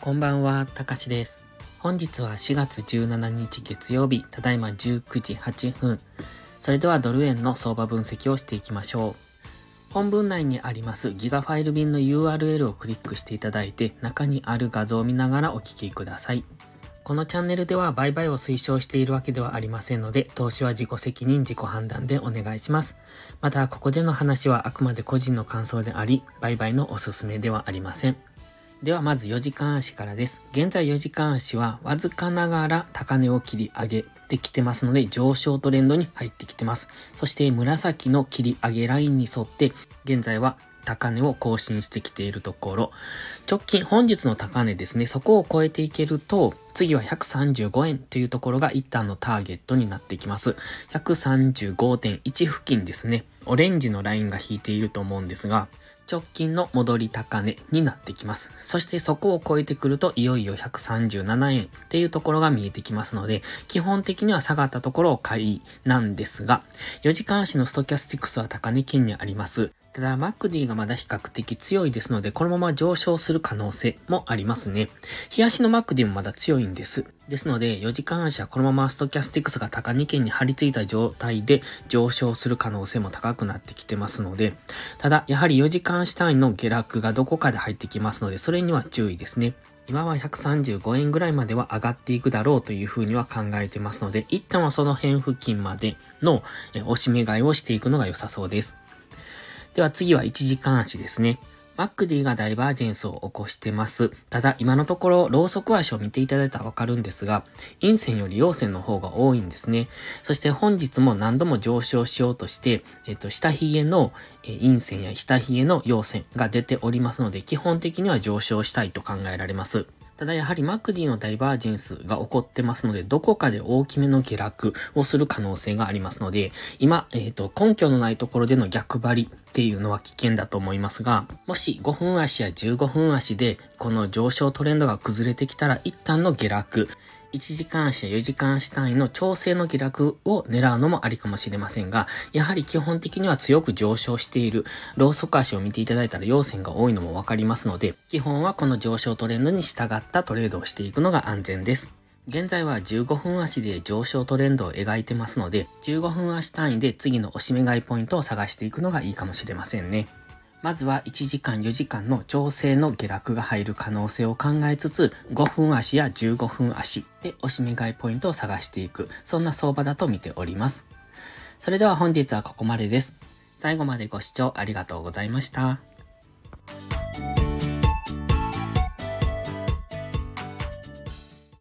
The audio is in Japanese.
こんばんは、たかしです。本日は4月17日月曜日、ただいま19時8分。それではドル円の相場分析をしていきましょう。本文内にありますギガファイル便の URL をクリックしていただいて、中にある画像を見ながらお聞きください。このチャンネルでは売買を推奨しているわけではありませんので、投資は自己責任、自己判断でお願いします。また、ここでの話はあくまで個人の感想であり、売買のおすすめではありません。ではまず4時間足からです。現在4時間足はわずかながら高値を切り上げてきてますので上昇トレンドに入ってきてます。そして紫の切り上げラインに沿って現在は高値を更新してきているところ、直近本日の高値ですね、そこを超えていけると、次は135円というところが一旦のターゲットになってきます。135.1付近ですね。オレンジのラインが引いていると思うんですが、直近の戻り高値になってきます。そしてそこを超えてくるといよいよ137円っていうところが見えてきますので、基本的には下がったところを買いなんですが、4時間足のストキャスティックスは高値圏にあります。ただ、 MACD がまだ比較的強いですので、このまま上昇する可能性もありますね。日足の MACD もまだ強いんです。ですので、4時間足はこのままストキャスティクスが高値圏に張り付いた状態で上昇する可能性も高くなってきてますので、ただ、やはり4時間足単位の下落がどこかで入ってきますので、それには注意ですね。今は135円ぐらいまでは上がっていくだろうというふうには考えてますので、一旦はその辺付近までの押し目買いをしていくのが良さそうです。では次は1時間足ですね。マックディがダイバージェンスを起こしてます。ただ今のところ、ローソク足を見ていただいたらわかるんですが、陰線より陽線の方が多いんですね。そして本日も何度も上昇しようとして、えっと、下髭の陰線や下髭の陽線が出ておりますので、基本的には上昇したいと考えられます。ただやはりマクディのダイバージェンスが起こってますので、どこかで大きめの下落をする可能性がありますので、今、えっ、ー、と、根拠のないところでの逆張りっていうのは危険だと思いますが、もし5分足や15分足でこの上昇トレンドが崩れてきたら一旦の下落、1時間足や4時間足単位の調整の下落を狙うのもありかもしれませんが、やはり基本的には強く上昇している、ローソク足を見ていただいたら陽線が多いのもわかりますので、基本はこの上昇トレンドに従ったトレードをしていくのが安全です。現在は15分足で上昇トレンドを描いてますので、15分足単位で次の押し目買いポイントを探していくのがいいかもしれませんね。まずは1時間4時間の調整の下落が入る可能性を考えつつ、5分足や15分足で押し目買いポイントを探していく、そんな相場だと見ております。それでは本日はここまでです。最後までご視聴ありがとうございました。